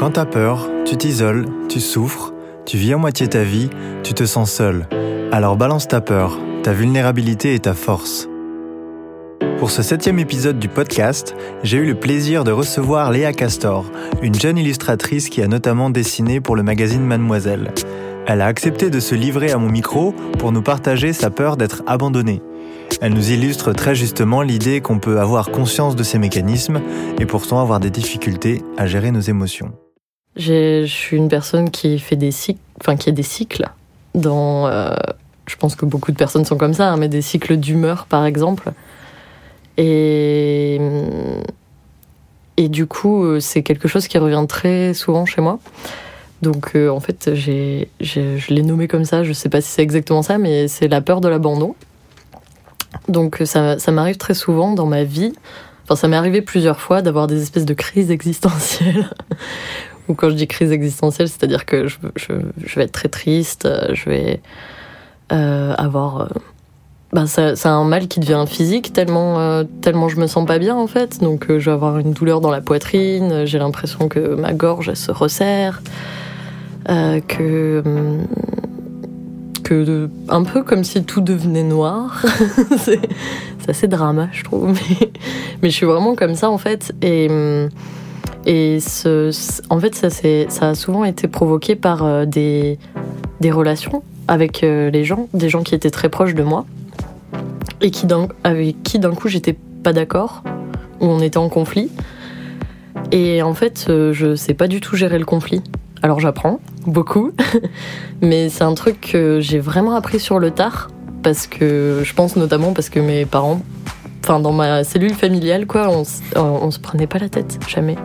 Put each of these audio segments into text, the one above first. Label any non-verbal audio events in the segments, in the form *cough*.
Quand t'as peur, tu t'isoles, tu souffres, tu vis à moitié ta vie, tu te sens seul. Alors balance ta peur, ta vulnérabilité et ta force. Pour ce septième épisode du podcast, j'ai eu le plaisir de recevoir Léa Castor, une jeune illustratrice qui a notamment dessiné pour le magazine Mademoiselle. Elle a accepté de se livrer à mon micro pour nous partager sa peur d'être abandonnée. Elle nous illustre très justement l'idée qu'on peut avoir conscience de ces mécanismes et pourtant avoir des difficultés à gérer nos émotions. Je suis une personne qui fait des cycles, enfin qui a des cycles. Dans, euh, je pense que beaucoup de personnes sont comme ça, hein, mais des cycles d'humeur par exemple. Et et du coup, euh, c'est quelque chose qui revient très souvent chez moi. Donc euh, en fait, j'ai, je l'ai nommé comme ça. Je sais pas si c'est exactement ça, mais c'est la peur de l'abandon. Donc ça, ça m'arrive très souvent dans ma vie. Enfin, ça m'est arrivé plusieurs fois d'avoir des espèces de crises existentielles. *laughs* Ou quand je dis crise existentielle, c'est-à-dire que je, vais être très triste, je vais euh, avoir. Euh, bah, c'est un mal qui devient physique tellement, euh, tellement je me sens pas bien en fait. Donc euh, je vais avoir une douleur dans la poitrine, j'ai l'impression que ma gorge elle se resserre, euh, que hum, de, un peu comme si tout devenait noir. *laughs* c'est assez drama, je trouve. *laughs* Mais, mais, je suis vraiment comme ça, en fait. Et, et en fait, ça, a souvent été provoqué par euh, des, relations avec euh, les gens, des gens qui étaient très proches de moi et qui avec qui d'un coup j'étais pas d'accord, ou on était en conflit. Et en fait, euh, je sais pas du tout gérer le conflit. Alors j'apprends beaucoup, *laughs* mais c'est un truc que j'ai vraiment appris sur le tard parce que je pense notamment parce que mes parents, enfin dans ma cellule familiale quoi, on, on se prenait pas la tête jamais.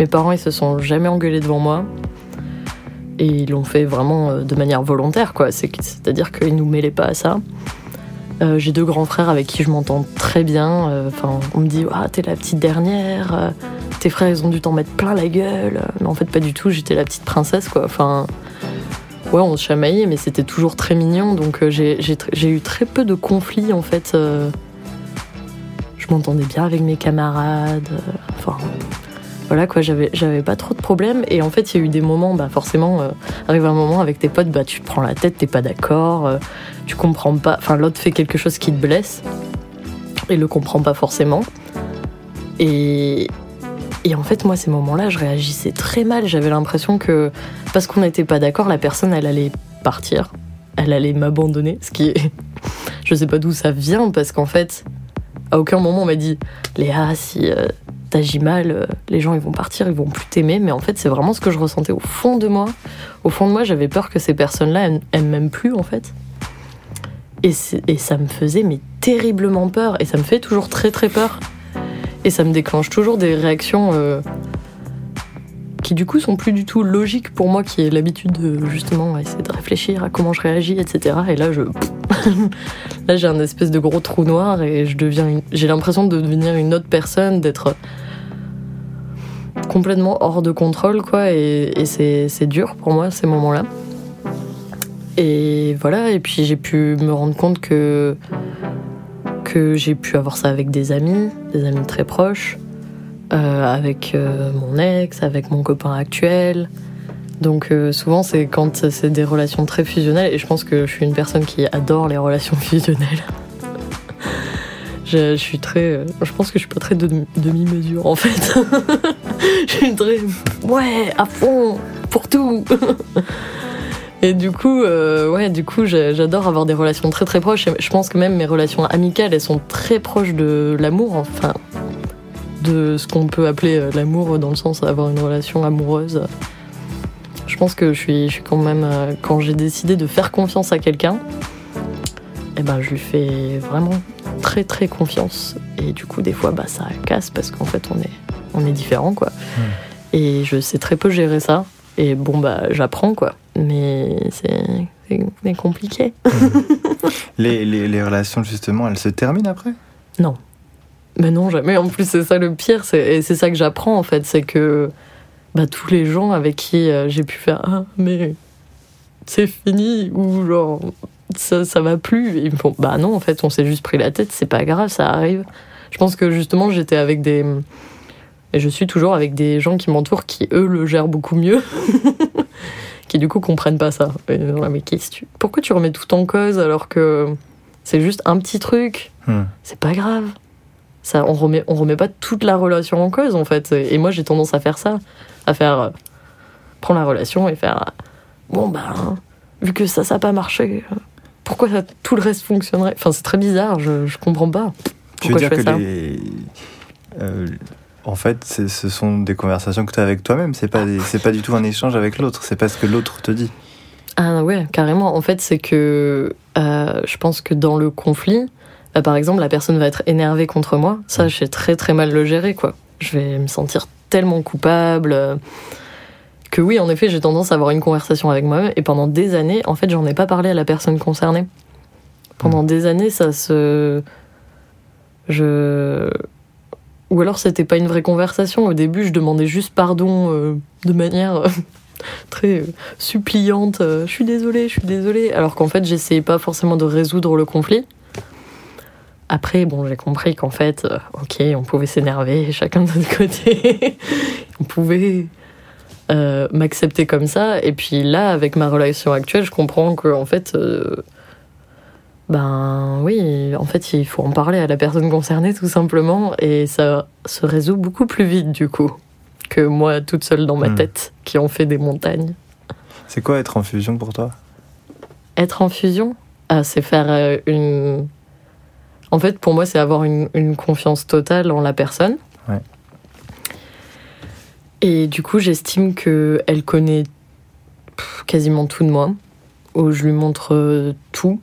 Mes parents ils se sont jamais engueulés devant moi et ils l'ont fait vraiment euh, de manière volontaire quoi. C'est-à-dire qu'ils nous mêlaient pas à ça. Euh, j'ai deux grands frères avec qui je m'entends très bien. Euh, enfin, on me dit ah t'es la petite dernière. Tes frères ils ont dû t'en mettre plein la gueule. Mais en fait pas du tout. J'étais la petite princesse quoi. Enfin ouais on se chamaillait mais c'était toujours très mignon. Donc j'ai eu très peu de conflits en fait. je m'entendais bien avec mes camarades. Voilà quoi, j'avais, j'avais pas trop de problèmes. Et en fait, il y a eu des moments, bah forcément, euh, arrive un moment avec tes potes, bah tu te prends la tête, t'es pas d'accord, euh, tu comprends pas. Enfin, l'autre fait quelque chose qui te blesse et le comprend pas forcément. Et, et en fait, moi, ces moments-là, je réagissais très mal. J'avais l'impression que parce qu'on n'était pas d'accord, la personne, elle allait partir, elle allait m'abandonner. Ce qui est, *laughs* je sais pas d'où ça vient, parce qu'en fait, à aucun moment on m'a dit Léa, si euh, t'agis mal, euh, les gens ils vont partir, ils vont plus t'aimer. Mais en fait, c'est vraiment ce que je ressentais au fond de moi. Au fond de moi, j'avais peur que ces personnes-là, elles, m'aiment plus en fait. Et, et, ça me faisait mais terriblement peur. Et ça me fait toujours très très peur. Et ça me déclenche toujours des réactions euh, qui du coup sont plus du tout logiques pour moi, qui ai l'habitude de justement essayer de réfléchir à comment je réagis, etc. Et là, je *laughs* là j'ai un espèce de gros trou noir et je deviens, j'ai l'impression de devenir une autre personne, d'être complètement hors de contrôle, quoi. Et, c'est dur pour moi ces moments-là. Et voilà. Et puis j'ai pu me rendre compte que que j'ai pu avoir ça avec des amis, des amis très proches, euh, avec euh, mon ex, avec mon copain actuel. Donc euh, souvent c'est quand c'est des relations très fusionnelles et je pense que je suis une personne qui adore les relations *laughs* fusionnelles. je, suis très, je pense que je suis pas très demi-mesure en fait. *laughs* je suis très ouais à fond pour tout. *laughs* Et du coup, ouais, du coup, j'adore avoir des relations très très proches. Je pense que même mes relations amicales, elles sont très proches de l'amour. Enfin, de ce qu'on peut appeler euh, l'amour dans le sens d'avoir une relation amoureuse. Je pense que je suis, je suis quand même, euh, quand j'ai décidé de faire confiance à quelqu'un, eh ben, je lui fais vraiment très très confiance. Et du coup, des fois, bah, ça casse parce qu'en fait, on est, on est différents, quoi. Et je sais très peu gérer ça. Et bon, bah, j'apprends, quoi. Mais c'est compliqué. *laughs* les, les, les relations, justement, elles se terminent après? Non. Mais non, jamais. En plus, c'est ça le pire. Et c'est ça que j'apprends, en fait. C'est que bah, tous les gens avec qui euh, j'ai pu faire Ah, mais c'est fini. Ou genre, ça, ça va plus. ils me font Bah non, en fait, on s'est juste pris la tête. C'est pas grave, ça arrive. Je pense que justement, j'étais avec des, Et je suis toujours avec des gens qui m'entourent qui, eux, le gèrent beaucoup mieux. *laughs* qui, du coup, comprennent pas ça. Et, mais tu... pourquoi tu remets tout en cause alors que c'est juste un petit truc? Hmm. C'est pas grave. Ça, on remet, on remet pas toute la relation en cause, en fait. Et moi, j'ai tendance à faire ça. À faire. euh, prendre la relation et faire. euh, Bon, ben, vu que ça, ça n'a pas marché, euh, pourquoi ça- tout le reste fonctionnerait? Enfin, c'est très bizarre, je, je comprends pas. Tu veux Pourquoi dire je fais que ça? les. euh, en fait, ce sont des conversations que tu as avec toi-même. C'est pas, c'est pas du tout un échange avec l'autre. C'est pas ce que l'autre te dit. Ah ouais, carrément. En fait, c'est que je pense que dans le conflit, euh, par exemple, la personne va être énervée contre moi. Ça, je sais très très mal le gérer, quoi. Je vais me sentir tellement coupable euh, que oui, en effet, j'ai tendance à avoir une conversation avec moi-même. Et pendant des années, en fait, j'en ai pas parlé à la personne concernée. Pendant des années, ça se. Je. Ou alors, c'était pas une vraie conversation. Au début, je demandais juste pardon euh, de manière euh, *laughs* très suppliante. je suis désolée, je suis désolée. Alors qu'en fait, j'essayais pas forcément de résoudre le conflit. Après, bon, j'ai compris qu'en fait, euh, ok, on pouvait s'énerver *laughs* chacun de notre côté. on pouvait euh, m'accepter comme ça. Et puis là, avec ma relation actuelle, je comprends que en fait, euh, ben oui, en fait, il faut en parler à la personne concernée tout simplement, et ça se résout beaucoup plus vite du coup que moi toute seule dans ma Hmm. tête qui en fait des montagnes. C'est quoi être en fusion pour toi? Être en fusion, ah, c'est faire une. En fait, pour moi, c'est avoir une, une confiance totale en la personne. Ouais. Et du coup, j'estime que elle connaît quasiment tout de moi, où je lui montre euh, tout.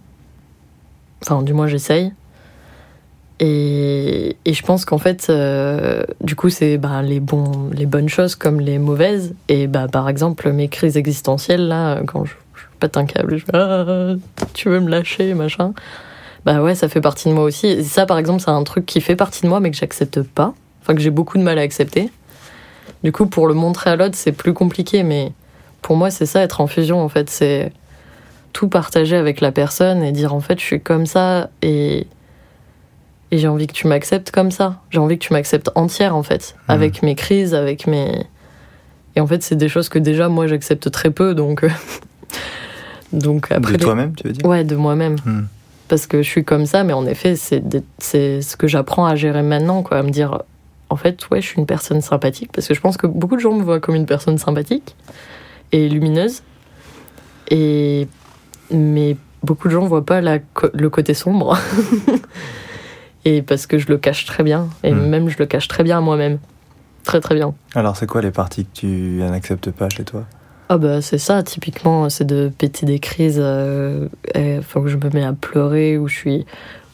Enfin, du moins, j'essaye. Et, et je pense qu'en fait, euh, du coup, c'est bah, les, bons, les bonnes choses comme les mauvaises. Et bah, par exemple, mes crises existentielles, là, quand je, je pète un câble, je fais Ah, Tu veux me lâcher, machin. Bah ouais, ça fait partie de moi aussi. Et ça, par exemple, c'est un truc qui fait partie de moi, mais que j'accepte pas. Enfin, que j'ai beaucoup de mal à accepter. Du coup, pour le montrer à l'autre, c'est plus compliqué, mais pour moi, c'est ça, être en fusion, en fait. C'est tout partager avec la personne et dire, en fait, je suis comme ça et, et j'ai envie que tu m'acceptes comme ça. J'ai envie que tu m'acceptes entière, en fait. Mhm. Avec mes crises, avec mes. Et en fait, c'est des choses que déjà, moi, j'accepte très peu, donc. euh, *laughs* donc après. De toi-même, tu veux dire? Ouais, de moi-même Hmm. Parce que je suis comme ça, mais en effet, c'est ce que j'apprends à gérer maintenant, quoi, à me dire, en fait, ouais, je suis une personne sympathique, parce que je pense que beaucoup de gens me voient comme une personne sympathique et lumineuse, et mais beaucoup de gens voient pas la le côté sombre, *laughs* et parce que je le cache très bien, et Mm. même je le cache très bien à moi-même, très très bien. Alors, c'est quoi les parties que tu n'acceptes pas chez toi? Ah bah c'est ça, typiquement, c'est de péter des crises, euh, où je me mets à pleurer, où je suis,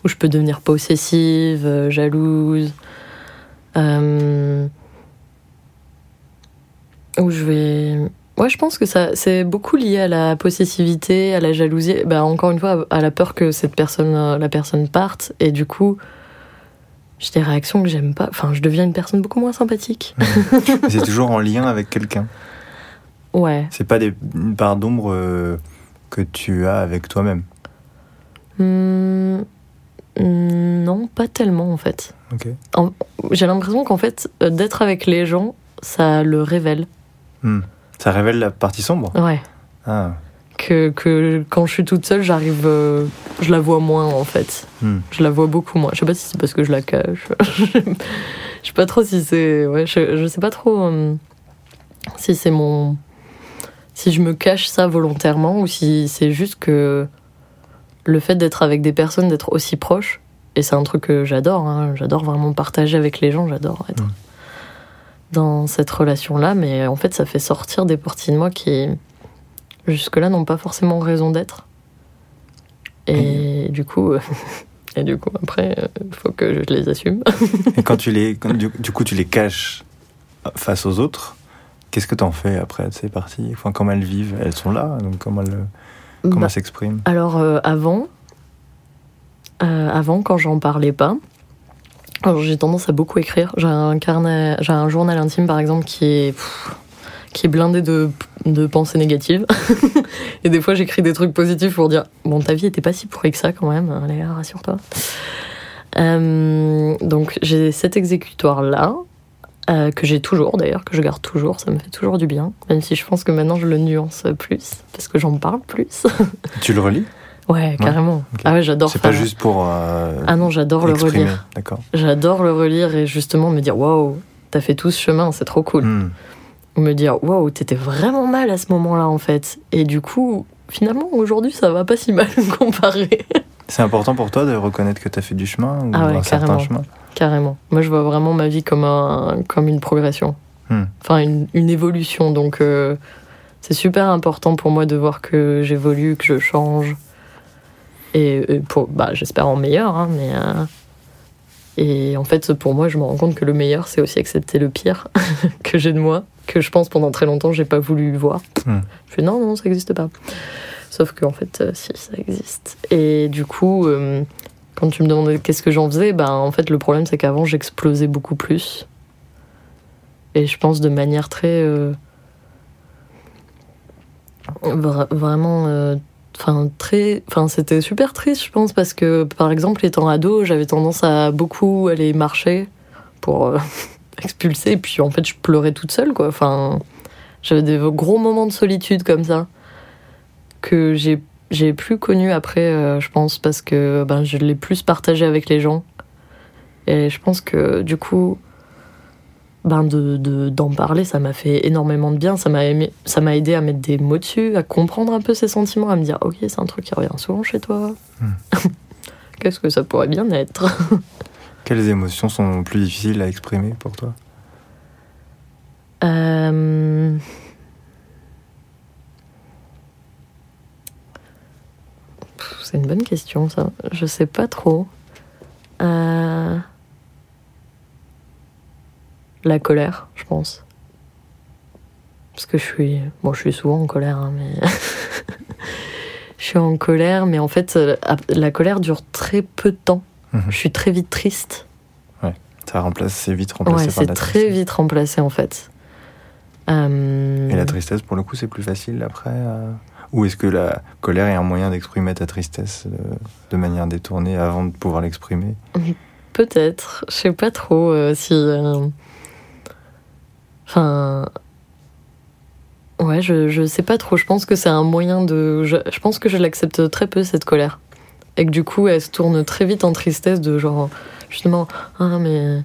où je peux devenir possessive, euh, jalouse, euh, où je vais, ouais, je pense que ça, c'est beaucoup lié à la possessivité, à la jalousie, bah encore une fois, à la peur que cette personne, euh, la personne parte, et du coup, j'ai des réactions que j'aime pas, enfin, je deviens une personne beaucoup moins sympathique. Mais C'est toujours en lien avec quelqu'un. Ouais. C'est pas des, une part d'ombre euh, que tu as avec toi-même. Hmm, non, pas tellement en fait. Ok. J'ai l'impression qu'en fait, euh, d'être avec les gens, ça le révèle. Hmm. Ça révèle la partie sombre Ouais. Ah. Que, que quand je suis toute seule, j'arrive. euh, je la vois moins en fait. Hmm. Je la vois beaucoup moins. Je sais pas si c'est parce que je la cache. *laughs* je sais pas trop si c'est. Ouais, je, je sais pas trop euh, si c'est mon. Si je me cache ça volontairement ou si c'est juste que le fait d'être avec des personnes, d'être aussi proche, et c'est un truc que j'adore, hein, j'adore vraiment partager avec les gens, j'adore être dans cette relation-là, mais en fait ça fait sortir des parties de moi qui jusque-là n'ont pas forcément raison d'être. Et du coup, *laughs* et du coup après, il faut que je les assume. Et quand tu les, quand *laughs* du, du coup, tu les caches face aux autres, qu'est-ce que t'en fais après de ces parties? Enfin, comment elles vivent? Elles sont là, donc comment elles, comment Bah, s'expriment? Alors euh, avant, euh, avant quand j'en parlais pas, j'ai tendance à beaucoup écrire. J'ai un carnet, j'ai un journal intime par exemple qui est pff, qui est blindé de, de pensées négatives. *laughs* Et des fois j'écris des trucs positifs pour dire bon ta vie était pas si pourrie que ça quand même. Allez rassure-toi. Euh, donc j'ai cet exécutoire là. Euh, que j'ai toujours d'ailleurs, que je garde toujours, ça me fait toujours du bien, même si je pense que maintenant je le nuance plus, parce que j'en parle plus. *laughs* tu le relis? Ouais, carrément. Ah ouais, j'adore. C'est pas juste pour. Euh, ah non, j'adore le relire. D'accord. J'adore le relire et justement me dire waouh, t'as fait tout ce chemin, c'est trop cool. Hmm. Ou me dire waouh, t'étais vraiment mal à ce moment-là en fait. Et du coup, finalement, aujourd'hui, ça va pas si mal *laughs* comparé. C'est important pour toi de reconnaître que t'as fait du chemin ou ah ouais, un certain chemin? Carrément. Moi, je vois vraiment ma vie comme, un, comme une progression. Hmm. Enfin, une, une, évolution. Donc, euh, c'est super important pour moi de voir que j'évolue, que je change. Et, pour, bah, j'espère en meilleur, hein, mais. Euh, et en fait, pour moi, je me rends compte que le meilleur, c'est aussi accepter le pire *laughs* que j'ai de moi, que je pense pendant très longtemps, j'ai pas voulu voir. Hmm. Je fais non, non, ça n'existe pas. Sauf qu'en fait, euh, si, ça existe. Et du coup, euh, quand tu me demandais qu'est-ce que j'en faisais, ben, en fait, le problème, c'est qu'avant, j'explosais beaucoup plus. Et je pense de manière très. vraiment enfin très enfin c'était super triste je pense parce que par exemple étant ado j'avais tendance à beaucoup aller marcher pour euh, *laughs* expulser et puis en fait je pleurais toute seule quoi enfin j'avais des gros moments de solitude comme ça que j'ai j'ai plus connu après euh, je pense parce que ben je l'ai plus partagé avec les gens et je pense que du coup ben de, d'en parler, ça m'a fait énormément de bien. Ça m'a, ça m'a aidé à mettre des mots dessus, à comprendre un peu ses sentiments, à me dire Ok, c'est un truc qui revient souvent chez toi. Hmm. *laughs* Qu'est-ce que ça pourrait bien être? *laughs* Quelles émotions sont plus difficiles à exprimer pour toi? Euh, C'est une bonne question, ça. Je sais pas trop. Euh la colère, je pense. Parce que je suis. Bon, je suis souvent en colère, hein, mais. *laughs* je suis en colère, mais en fait, euh, la colère dure très peu de temps. Mhm. Je suis très vite triste. Ouais, ça remplace, c'est vite remplacé ouais, c'est très vite remplacé en fait. Euh, Et la tristesse, pour le coup, c'est plus facile après euh, Ou est-ce que la colère est un moyen d'exprimer ta tristesse de manière détournée avant de pouvoir l'exprimer? *laughs* Peut-être, je sais pas trop si. Enfin. Ouais, je, je sais pas trop. Je pense que c'est un moyen de. Je, pense que je l'accepte très peu, cette colère. Et que du coup, elle se tourne très vite en tristesse de genre. Justement, ah, mais.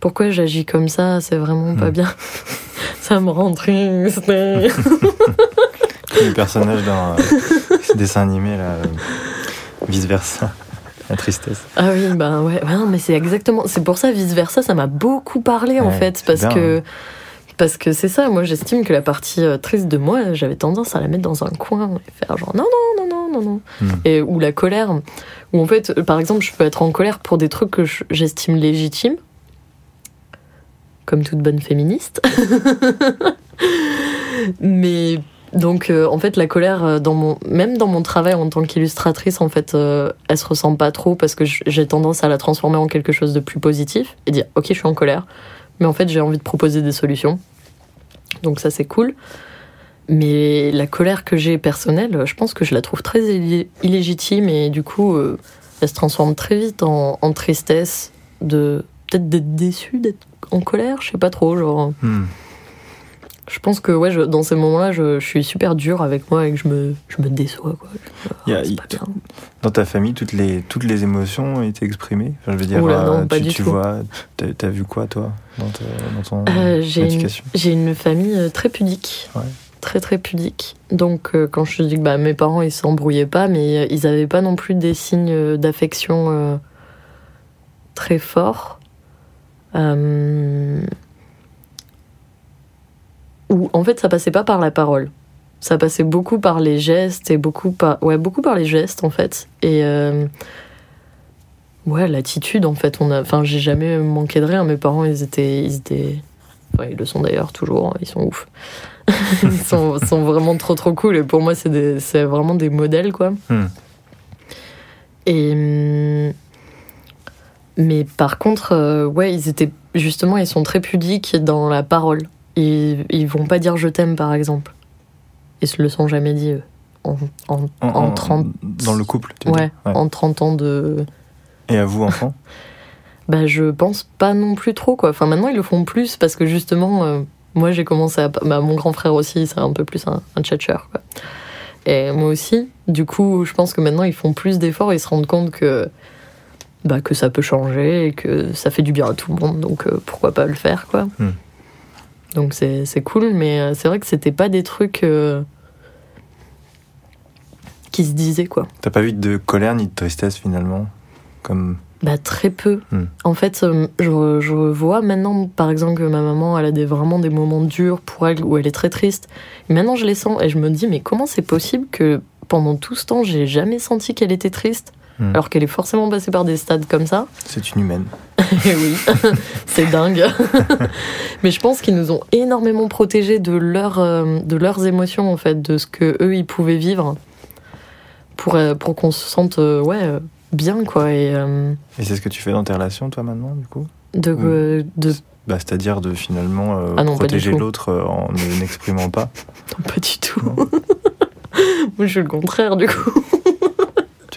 Pourquoi j'agis comme ça? C'est vraiment pas hmm. bien. *laughs* ça me rend triste. *laughs* Les personnages dans euh, *laughs* dessin animé, là. Euh, vice versa la tristesse. Ah oui, bah ouais, ouais non, mais c'est exactement, c'est pour ça vice versa, ça m'a beaucoup parlé en fait, parce que, parce que c'est ça, moi j'estime que la partie euh, triste de moi, j'avais tendance à la mettre dans un coin et faire genre non, non, non, non, non, non. Hmm. Et, ou la colère, où en fait, par exemple, je peux être en colère pour des trucs que j'estime légitimes, comme toute bonne féministe. *laughs* mais donc euh, en fait la colère euh, dans mon même dans mon travail en tant qu'illustratrice en fait euh, elle se ressent pas trop parce que j'ai tendance à la transformer en quelque chose de plus positif et dire OK je suis en colère mais en fait j'ai envie de proposer des solutions. Donc ça c'est cool. Mais la colère que j'ai personnelle, je pense que je la trouve très illégitime et du coup elle se transforme très vite en, tristesse de peut-être d'être déçu d'être en colère, je sais pas trop genre hmm je pense que ouais, dans ces moments-là, je, suis super dur avec moi et que je me, je me déçois. Quoi. dans ta famille, toutes les, toutes les émotions ont été exprimées? Enfin, Je veux dire, euh, tu, vois, tu as vu quoi, toi, dans, ton euh, éducation? J'ai une, famille euh, très pudique. Très, très pudique. Donc, quand je dis que bah, mes parents, ils s'embrouillaient pas, mais ils n'avaient pas non plus des signes d'affection très forts. Euh, où en fait ça passait pas par la parole. Ça passait beaucoup par les gestes et beaucoup par ouais beaucoup par les gestes en fait. Et euh, ouais l'attitude en fait. On a enfin j'ai jamais manqué de rien mes parents ils étaient ils étaient ils le sont d'ailleurs toujours ils sont ouf. *laughs* Ils sont, sont, vraiment trop trop cool. Et pour moi c'est c'est vraiment des modèles quoi. Hmm. et mais par contre euh, ouais ils étaient justement ils sont très pudiques dans la parole ils, ils vont pas dire je t'aime, par exemple. Ils se le sont jamais dit, eux. En, en, 30... Dans le couple, tu ouais, en 30 ans de... Et à vous, enfant *laughs* Bah, je pense pas non plus trop, quoi. Enfin, maintenant, ils le font plus parce que justement, euh, moi, j'ai commencé à. Bah, mon grand frère aussi, c'est un peu plus un, un tchatcheur, quoi. Et moi aussi. Du coup, je pense que maintenant, ils font plus d'efforts et ils se rendent compte que. Bah, que ça peut changer et que ça fait du bien à tout le monde, donc euh, pourquoi pas le faire, quoi. Hmm. Donc c'est cool, mais euh, c'est vrai que c'était pas des trucs euh, qui se disaient, quoi. T'as pas vu de colère ni de tristesse finalement Comme. Bah très peu. Hmm. En fait, euh, je, je vois maintenant, par exemple, que ma maman, elle a des, vraiment des moments durs pour elle où elle est très triste. Et maintenant, je les sens et je me dis, mais comment c'est possible que pendant tout ce temps, j'ai jamais senti qu'elle était triste? Hmm. alors qu'elle est forcément passée par des stades comme ça. C'est une humaine. *laughs* Et oui, *laughs* c'est dingue. *laughs* Mais je pense qu'ils nous ont énormément protégés de, leur, euh, de leurs émotions, en fait, de ce que eux ils pouvaient vivre, pour, euh, pour qu'on se sente euh, ouais, bien, quoi. Et Et c'est ce que tu fais dans tes relations, toi, maintenant, du coup? De, de. bah, C'est-à-dire de finalement euh, Ah non, protéger l'autre euh, en ne n'exprimant pas? Non, pas du tout. Moi, je suis le contraire, du coup.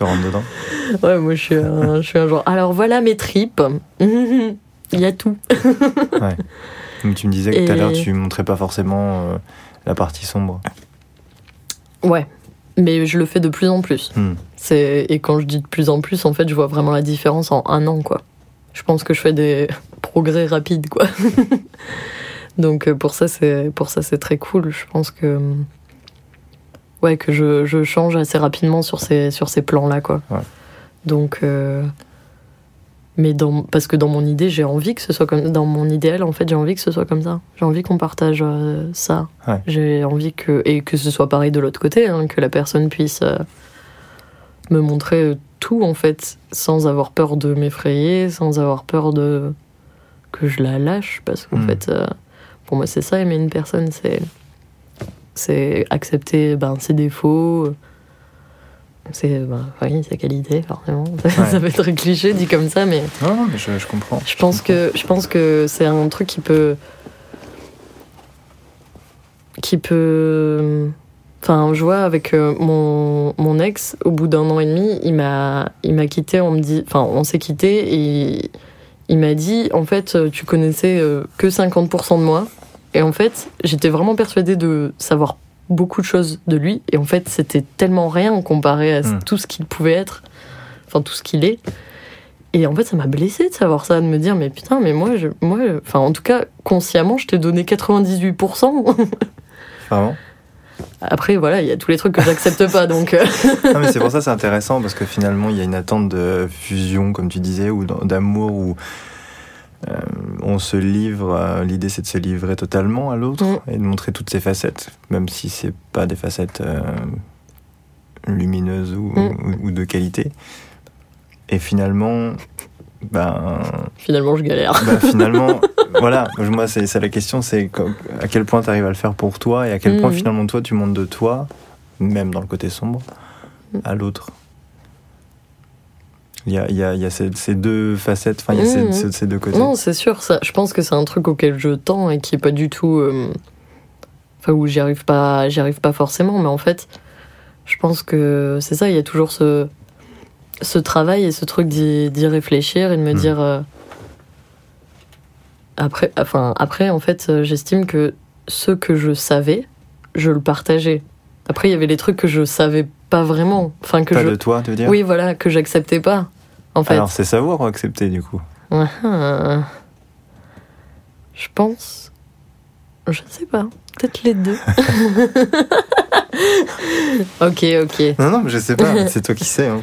Tu rentres dedans. *laughs* Ouais, moi, je suis un, je suis un genre. Alors voilà mes tripes. *laughs* Il y a tout. *laughs* Donc, tu me disais que tout à l'heure, tu montrais pas forcément euh, la partie sombre. Ouais. Mais je le fais de plus en plus. Hmm. C'est et quand je dis de plus en plus, en fait, je vois vraiment la différence en un an, quoi. Je pense que je fais des progrès rapides, quoi. Donc euh, pour ça, c'est pour ça, c'est très cool. Je pense que ouais, que je, je change assez rapidement sur ces sur ces plans-là, quoi. Ouais. Donc euh, mais dans parce que dans mon idée, j'ai envie que ce soit comme dans mon idéal, en fait, j'ai envie que ce soit comme ça. J'ai envie qu'on partage euh, ça. Ouais. J'ai envie que et que ce soit pareil de l'autre côté, hein, que la personne puisse euh, me montrer tout en fait, sans avoir peur de m'effrayer, sans avoir peur de que je la lâche, parce qu'en Mm. fait, euh, pour moi, c'est ça aimer une personne, c'est c'est accepter ben, ses défauts, c'est ben, oui, ses qualités, forcément. *laughs* ça fait très cliché dit comme ça, mais Non, non, mais je, je comprends. je pense que je pense que c'est un truc qui peut qui peut enfin je vois avec euh, mon, mon ex au bout d'un an et demi il m'a il m'a quitté on me dit enfin on s'est quitté et il m'a dit en fait tu connaissais euh, que 50% de moi et en fait j'étais vraiment persuadée de savoir beaucoup de choses de lui et en fait c'était tellement rien comparé à Mm. tout ce qu'il pouvait être enfin tout ce qu'il est et en fait, ça m'a blessée de savoir ça, de me dire, mais putain, mais moi, je, moi, enfin, en tout cas, consciemment, je t'ai donné 98%. Vraiment *laughs* Après, voilà, il y a tous les trucs que j'accepte pas, donc. euh, *laughs* Non, mais c'est pour ça c'est intéressant parce que finalement il y a une attente de fusion, comme tu disais, ou d'am- d'amour, où euh, on se livre. euh, L'idée c'est de se livrer totalement à l'autre Mm. et de montrer toutes ses facettes, même si c'est pas des facettes euh, lumineuses ou, Mm. ou- ou de qualité. Et finalement, ben, Finalement, je galère. bah, *laughs* finalement, voilà, moi c'est la question, c'est à quel point tu arrives à le faire pour toi et à quel point Mhm. finalement toi tu montes de toi, même dans le côté sombre, à l'autre. Il y a, il y a- il y a ces, ces deux facettes, enfin il y a ces, ces- ces deux côtés. Non, c'est sûr, ça, je pense que c'est un truc auquel je tends et qui est pas du tout. euh, Enfin, où j'y arrive pas, j'y arrive pas forcément, mais en fait, je pense que c'est ça, il y a toujours ce, ce travail et ce truc d'y d'y réfléchir et de me Mm. dire. euh, Après, enfin, après, en fait, euh, j'estime que ce que je savais, je le partageais. Après, il y avait les trucs que je savais pas vraiment. Enfin, que Pas je. de toi, tu veux dire Oui, voilà, que j'acceptais pas. En fait. Alors c'est savoir ou accepter du coup Ah. Je pense. Je sais pas. Peut-être les deux. *laughs* ok, ok. Non, non, mais je sais pas, c'est toi qui sais. Hein.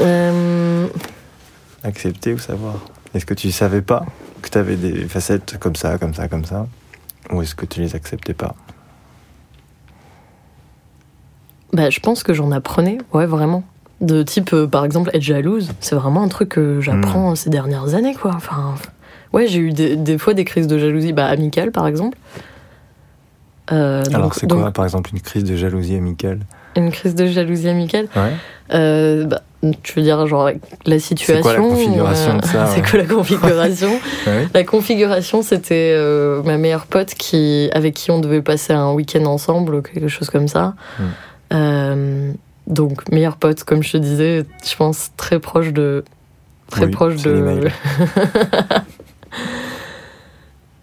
Euh, Accepter ou savoir Est-ce que tu savais pas que tu avais des facettes comme ça, comme ça, comme ça? Ou est-ce que tu les acceptais pas? Bah, je pense que j'en apprenais, ouais, vraiment. De type, euh, par exemple, être jalouse, c'est vraiment un truc que j'apprends ces dernières années, quoi. Enfin, ouais, j'ai eu des, des fois des crises de jalousie, bah, amicales, par exemple. Euh, Alors donc- c'est donc, quoi par exemple une crise de jalousie amicale? Une crise de jalousie amicale? Ouais. Euh, bah, tu veux dire, genre, la situation. quoi la configuration de ça, *laughs* C'est ouais quoi la configuration? *laughs* Ouais. La configuration, c'était ma meilleure pote qui, avec qui on devait passer un week-end ensemble, quelque chose comme ça. Mm. Euh, donc, meilleure pote, comme je te disais, je pense très proche de très Oui, proche de. *laughs*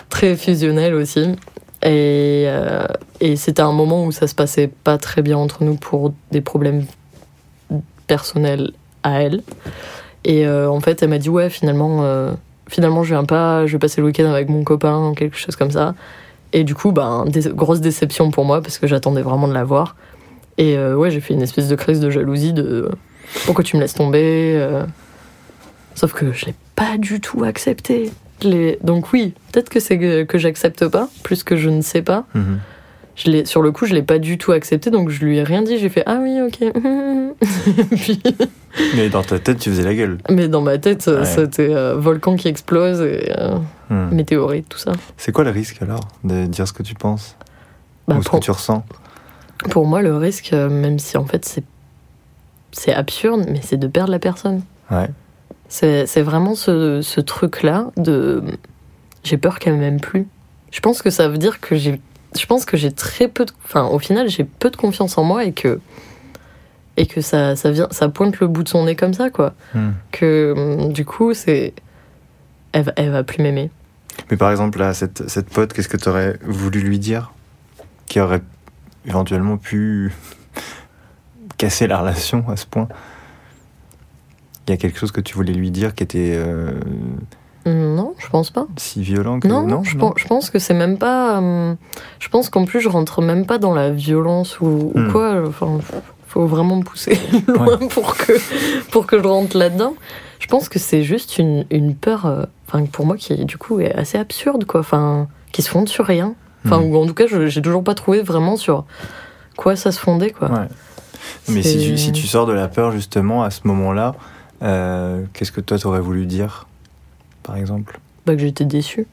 très fusionnel aussi. Et, euh, et c'était un moment où ça se passait pas très bien entre nous pour des problèmes personnels à elle. Et euh, en fait, elle m'a dit ouais, finalement, euh, finalement, je viens pas, je vais passer le week-end avec mon copain, quelque chose comme ça. Et du coup, ben, dé- grosse déception pour moi parce que j'attendais vraiment de la voir. Et euh, ouais, j'ai fait une espèce de crise de jalousie de pourquoi tu me laisses tomber. euh. Sauf que je l'ai pas du tout accepté. Je Donc oui, peut-être que c'est que, que j'accepte pas, plus que je ne sais pas. Je l'ai, sur le coup, je l'ai pas du tout accepté, donc je lui ai rien dit. J'ai fait ah oui, ok. *laughs* Puis- Mais dans ta tête, tu faisais la gueule. mais dans ma tête, euh, Ouais. c'était euh, volcan qui explose et Mhm. météorite, tout ça. C'est quoi le risque alors de dire ce que tu penses Bah, ou ce que tu ressens? Pour moi, le risque, euh, même si en fait c'est c'est absurde, mais c'est de perdre la personne. Ouais. C'est c'est vraiment ce, ce truc-là de j'ai peur qu'elle m'aime plus. Je pense que ça veut dire que j'ai je pense que j'ai très peu de enfin au final j'ai peu de confiance en moi et que et que ça ça vient ça pointe le bout de son nez comme ça quoi. Mhm. Que hum, du coup c'est elle, va- elle va plus m'aimer. Mais par exemple, là, cette, cette pote, qu'est-ce que tu aurais voulu lui dire? Qui aurait éventuellement pu *laughs* casser la relation à ce point Il y a quelque chose que tu voulais lui dire qui était euh, Non, je pense pas. si violent que Non, je, Pense, je pense que c'est même pas. hum, je pense qu'en plus, je rentre même pas dans la violence ou, ou Hmm. quoi. Enfin, faut vraiment me pousser *laughs* loin pour, que, pour que je rentre là-dedans. Je pense que c'est juste une, une peur, euh, pour moi, qui du coup est assez absurde, quoi. Enfin, qui se fonde sur rien. Enfin, Hmm. ou en tout cas, j'ai toujours pas trouvé vraiment sur quoi ça se fondait, quoi. Ouais. Mais si tu, si tu sors de la peur justement à ce moment-là, euh, qu'est-ce que toi t'aurais voulu dire, par exemple? Bah, que j'étais déçue.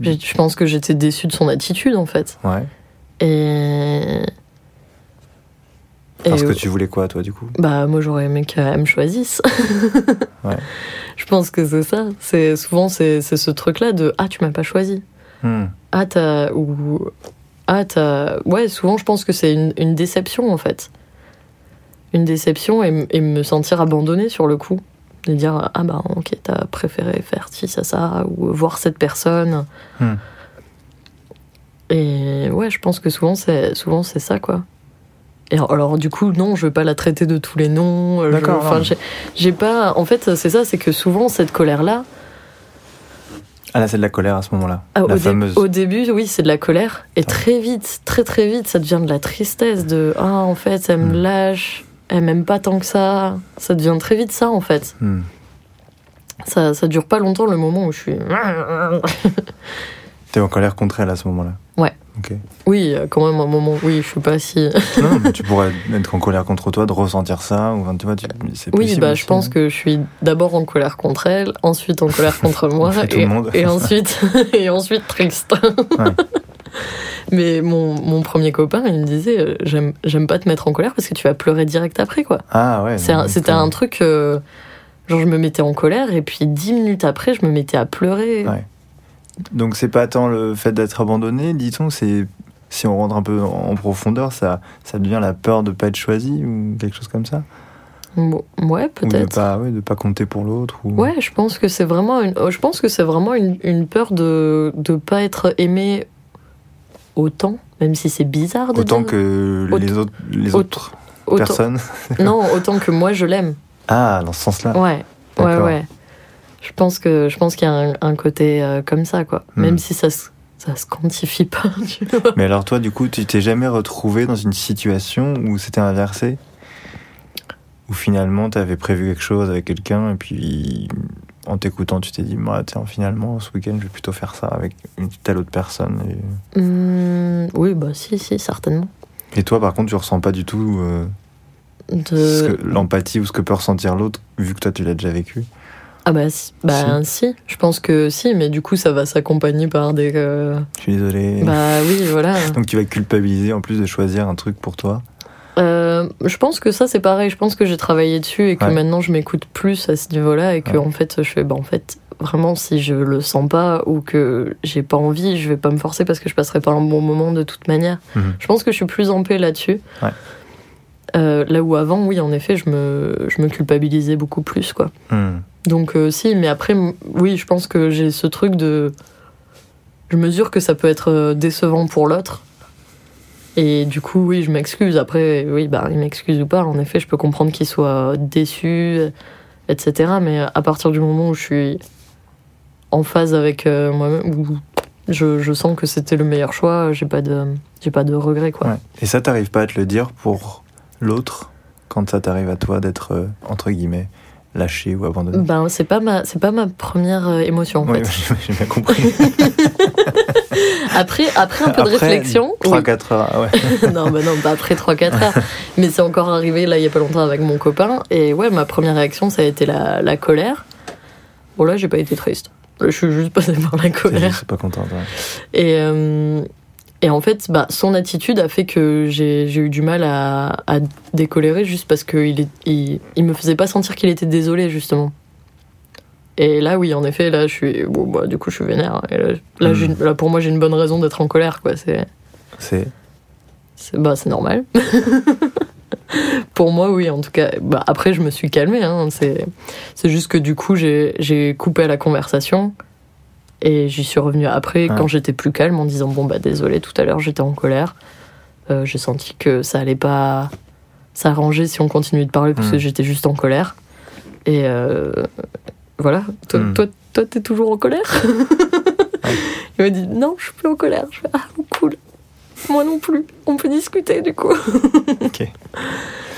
J'ai- Je pense que j'étais déçue de son attitude, en fait. Ouais. Et. Parce Et- que tu voulais quoi, toi, du coup? Bah moi j'aurais aimé qu'elle me choisisse. *laughs* Ouais. Je pense que c'est ça. C'est souvent c'est ce truc là de ah tu m'as pas choisi. Hmm. Ah t'as ou t'as ouais souvent je pense que c'est une, une déception en fait. Une déception et, me sentir abandonnée sur le coup. De dire ah bah ok t'as préféré faire ci ça ça ou voir cette personne. Hmm. Et ouais je pense que souvent c'est souvent c'est ça quoi. Et alors, alors, du coup non je veux pas la traiter de tous les noms. D'accord, enfin, j'ai pas en fait c'est ça c'est que souvent cette colère là Ah là, c'est de la colère à ce moment-là. Ah, la au, dé- fameuse. au début, oui, c'est de la colère. Et Ah. très vite, très très vite, ça devient de la tristesse. De ah, en fait, elle me Hmm. lâche, elle m'aime pas tant que ça. Ça devient très vite ça, en fait. Hmm. Ça, ça dure pas longtemps le moment où je suis. *laughs* T'es en colère contre elle à ce moment-là. Ouais. Ok. Oui, euh, quand même un moment. Oui, je suis pas si. non, mais tu pourrais être en colère contre toi, de ressentir ça, ou tu vois, tu- c'est Oui, bah, aussi, je pense hein. que je suis d'abord en colère contre elle, ensuite en colère contre *laughs* moi, et, ensuite *laughs* et ensuite triste. Ouais. Mais mon, mon premier copain, il me disait euh, j'aime j'aime pas te mettre en colère parce que tu vas pleurer direct après, quoi. Ah ouais. C'était un truc. euh, genre, je me mettais en colère et puis dix minutes après, je me mettais à pleurer. Ouais. Donc c'est pas tant le fait d'être abandonné, dit-on, c'est si on rentre un peu en profondeur, ça, ça devient la peur de pas être choisi ou quelque chose comme ça? Bon, ouais, Ou de peut-être. pas, ouais, de pas compter pour l'autre ou... Ouais, je pense que c'est vraiment une. oh, Je pense que c'est vraiment une, une peur de de pas être aimé autant, même si c'est bizarre de Autant dire. que Aut- les autres, les aut- autres Autant- personnes Non, autant que moi je l'aime. *laughs* Ah, dans ce sens-là. Ouais, ouais, ouais. Je pense que je pense qu'il y a un, un côté euh, comme ça, quoi. Hmm. Même si ça se ça se quantifie *laughs* pas. Tu vois. Mais alors toi, du coup, tu t'es jamais retrouvé dans une situation où c'était inversé? Où finalement, tu avais prévu quelque chose avec quelqu'un et puis en t'écoutant, tu t'es dit, bah, tiens, finalement, ce week-end, je vais plutôt faire ça avec une telle autre personne. Et, Hmm, oui, bah si, si, certainement. et toi, par contre, tu ressens pas du tout euh, De... l'empathie ou ce que peut ressentir l'autre, vu que toi, tu l'as déjà vécu? Ah bah, si, bah si. je pense que si, mais du coup ça va s'accompagner par des... euh, Je suis désolé. Bah oui, voilà. *laughs* Donc tu vas culpabiliser en plus de choisir un truc pour toi. Euh, je pense que ça c'est pareil, je pense que j'ai travaillé dessus et que Ouais. maintenant je m'écoute plus à ce niveau-là et que Ouais. en fait je fais, bah en fait, vraiment si je le sens pas ou que j'ai pas envie, je vais pas me forcer parce que je passerai pas un bon moment de toute manière. Mhm. Je pense que je suis plus en paix là-dessus. Ouais. Euh, là où avant, oui, en effet, je me, je me culpabilisais beaucoup plus, quoi. Hmm. Donc, euh, si, mais après, oui, je pense que j'ai ce truc de. Je mesure que ça peut être euh, décevant pour l'autre. Et du coup, oui, je m'excuse. Après, oui, bah, il m'excuse ou pas. En effet, je peux comprendre qu'il soit déçu, etc. Mais à partir du moment où je suis en phase avec euh, moi-même, où je, je sens que c'était le meilleur choix, j'ai pas de, j'ai pas de regret, quoi. Et ça, t'arrives pas à te le dire pour l'autre quand ça t'arrive à toi d'être, euh, entre guillemets, lâché ou abandonné Ben, c'est pas ma, c'est pas ma première euh, émotion, en Oui, fait. *laughs* j'ai bien compris. *laughs* Après, après un peu de réflexion. 3-4 heures, ah ouais. *laughs* non, bah non, pas après 3-4 heures. Mais c'est encore arrivé là il y a pas longtemps avec mon copain. Et ouais, ma première réaction, ça a été la, la colère. Bon, là, j'ai pas été triste. Je suis juste passée par la colère. juste pas contente. ouais. Et, euh, et en fait, bah, son attitude a fait que j'ai eu du mal à, à décolérer juste parce qu'il il, il me faisait pas sentir qu'il était désolé, justement. Et là, oui, en effet, là, je suis. Bon, bah, du coup, je suis vénère. Et là, là, Hmm. là, pour moi, j'ai une bonne raison d'être en colère, quoi. C'est. C'est. Bah, c'est normal. *laughs* Pour moi, oui, en tout cas. Bah, après, je me suis calmée. Hein. C'est juste que du coup, j'ai j'ai coupé la conversation et j'y suis revenue après Ouais. quand j'étais plus calme en disant Bon, bah, désolé, tout à l'heure, j'étais en colère. Euh, j'ai senti que ça allait pas s'arranger si on continuait de parler parce que Mm. j'étais juste en colère. Et euh, voilà. Toi, Mm. toi, toi, t'es toujours en colère? *laughs* *laughs* Il m'a dit Non, je suis plus en colère. Je fais Ah, cool. Moi non plus. On peut discuter du coup. *laughs* Ok.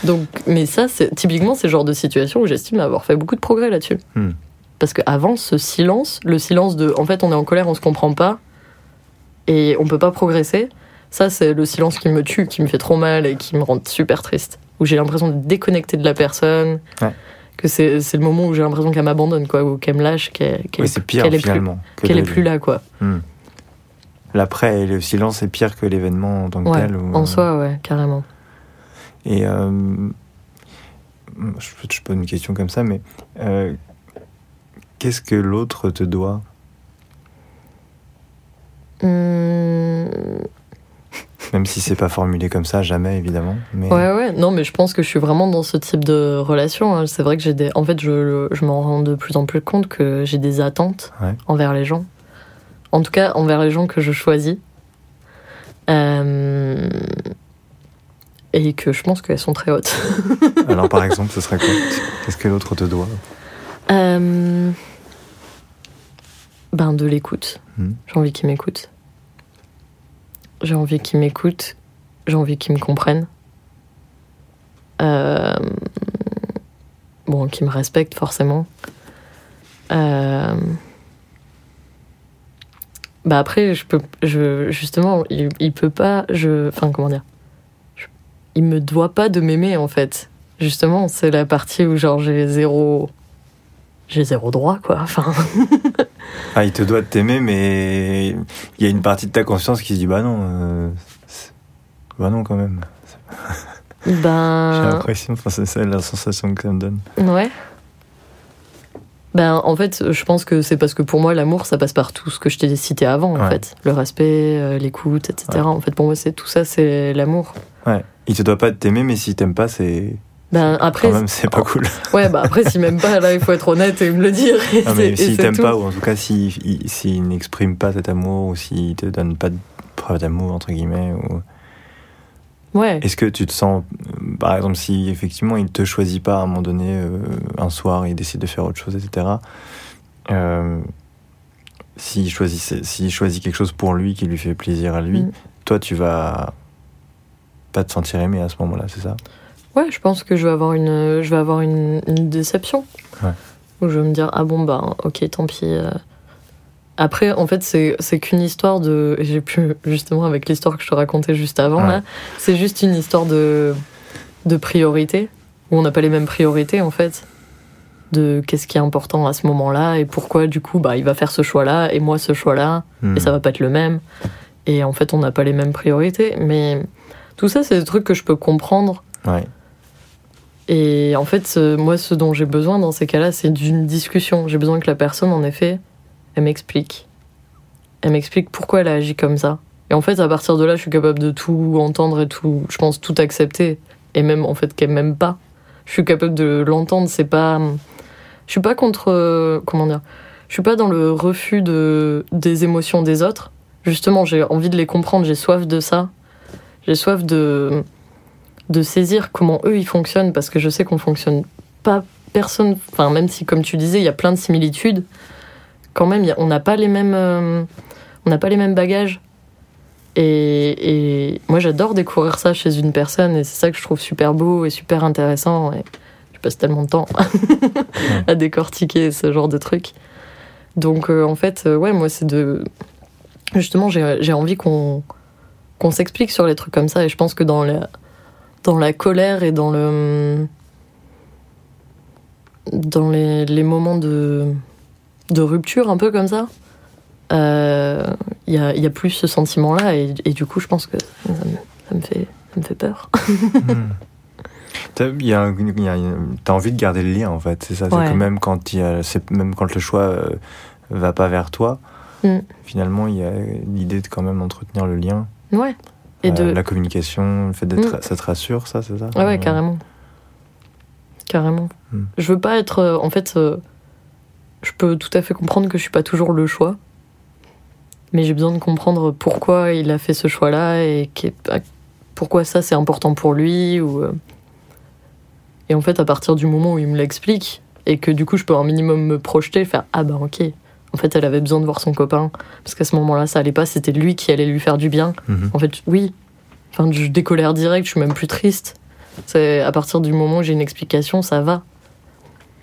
Donc, mais ça, c'est typiquement c'est le genre de situation où j'estime avoir fait beaucoup de progrès là-dessus. Hmm. Parce qu'avant, ce silence, le silence de, en fait, on est en colère, on se comprend pas, et on peut pas progresser. Ça, c'est le silence qui me tue, qui me fait trop mal et qui me rend super triste. Où j'ai l'impression de déconnecter de la personne. Ouais. Que c'est c'est le moment où j'ai l'impression qu'elle m'abandonne, quoi, ou qu'elle me lâche, qu'elle qu'elle Oui, est, c'est pire qu'elle est plus, que qu'elle est plus là, quoi. Hmm. L'après et le silence est pire que l'événement en tant que Ouais, tel. ou, en euh, soi, ouais, carrément. Et euh, je, je pose une question comme ça, mais euh, qu'est-ce que l'autre te doit? Hum, Même si c'est pas formulé comme ça, jamais évidemment. Mais Ouais, ouais, non, mais je pense que je suis vraiment dans ce type de relation. hein. C'est vrai que j'ai des. En fait, je, je m'en rends de plus en plus compte que j'ai des attentes Ouais. envers les gens. En tout cas, envers les gens que je choisis. Euh, Et que je pense qu'elles sont très hautes. Alors par *laughs* exemple, ce serait quoi? Qu'est-ce que l'autre te doit? Euh, Ben, de l'écoute. Hmm. J'ai envie qu'ils m'écoutent. J'ai envie qu'ils m'écoutent. J'ai envie qu'ils me comprennent. Euh, Bon, qu'ils me respectent forcément. Euh, Bah après, je peux, je, justement, il, il peut pas, je, enfin comment dire, Je- il me doit pas de m'aimer en fait. Justement, c'est la partie où genre j'ai zéro, j'ai zéro droit quoi. Enfin, *laughs* Ah, il te doit de t'aimer, mais il y a une partie de ta conscience qui se dit bah non, euh, bah non quand même. *laughs* J'ai ben, l'impression, enfin, c'est ça la sensation que ça me donne. ouais. Ben en fait, je pense que c'est parce que pour moi l'amour ça passe par tout ce que je t'ai cité avant en Ouais. fait, le respect, euh, l'écoute, etc. Ouais. En fait, pour moi c'est tout ça, c'est l'amour. Ouais, il te doit pas de t'aimer, mais s'il t'aime pas, c'est Ben après, quand même c'est pas cool. *laughs* ouais, bah après s'il m'aime pas, là il faut être honnête et me le dire. et Non, mais *laughs* s'il t'aime pas, ou en tout cas s'il il- s'il n'exprime pas cet amour, ou s'il te donne pas de preuve d'amour, entre guillemets, ou... Ouais. est-ce que tu te sens, par exemple, si effectivement il te choisit pas à un moment donné, euh, un soir, il décide de faire autre chose, etc., euh, s'il choisit, s'il choisit quelque chose pour lui qui lui fait plaisir à lui, Mm. toi tu vas pas te sentir aimé à ce moment-là, c'est ça? Ouais, je pense que je vais avoir une, je vais avoir une, une déception. Ouais. Où je vais me dire, ah bon, bah, ok, tant pis. euh. Après, en fait, c'est qu'une histoire de. J'ai pu, justement, avec l'histoire que je te racontais juste avant, Ouais. là, c'est juste une histoire de, de priorité, où on n'a pas les mêmes priorités, en fait. De qu'est-ce qui est important à ce moment-là, et pourquoi, du coup, bah, il va faire ce choix-là, et moi ce choix-là, Hmm. et ça va pas être le même. Et en fait, on n'a pas les mêmes priorités. Mais tout ça, c'est des trucs que je peux comprendre. Ouais. Et en fait, moi, ce dont j'ai besoin dans ces cas-là, c'est d'une discussion. J'ai besoin que la personne, en effet, elle m'explique. Elle m'explique pourquoi elle a agi comme ça. Et en fait, à partir de là, je suis capable de tout entendre et tout, je pense, tout accepter. et même en fait qu'elle m'aime pas. Je suis capable de l'entendre, c'est pas. Je suis pas contre. comment dire Je suis pas dans le refus de, des émotions des autres. Justement, j'ai envie de les comprendre, j'ai soif de ça. J'ai soif de, de saisir comment eux ils fonctionnent parce que je sais qu'on fonctionne pas personne. Enfin, même si, comme tu disais, il y a plein de similitudes, quand même, on n'a pas les mêmes. euh, on n'a pas les mêmes bagages. Et, moi, j'adore découvrir ça chez une personne, et c'est ça que je trouve super beau et super intéressant. Et je passe tellement de temps *laughs* à décortiquer ce genre de trucs. Donc, euh, en fait, euh, ouais, moi, c'est de. Justement, j'ai j'ai envie qu'on qu'on s'explique sur les trucs comme ça, et je pense que dans la, dans la colère et dans le. dans les, les moments de, de rupture, un peu comme ça, euh, il y, a, y a plus ce sentiment-là, et, et du coup, je pense que ça me, ça me fait, ça me fait peur. Hmm. T'as envie de garder le lien en fait, c'est ça. C'est que même quand, y a, même quand le choix euh, va pas vers toi, Mm. finalement il y a l'idée de quand même entretenir le lien, Ouais. Et Euh, de, la communication, le fait d'être, Mm. ça te rassure, ça, c'est ça Ouais, ouais, carrément. Carrément. Hmm. Je veux pas être. euh, en fait, euh, je peux tout à fait comprendre que je suis pas toujours le choix. Mais j'ai besoin de comprendre pourquoi il a fait ce choix-là et pourquoi ça c'est important pour lui. Ou, Et en fait, à partir du moment où il me l'explique et que du coup je peux un minimum me projeter, faire Ah bah ok. En fait, elle avait besoin de voir son copain parce qu'à ce moment-là ça allait pas, c'était lui qui allait lui faire du bien. Mhm. En fait, oui. Enfin, je décolère direct, je suis même plus triste. C'est à partir du moment où j'ai une explication, ça va.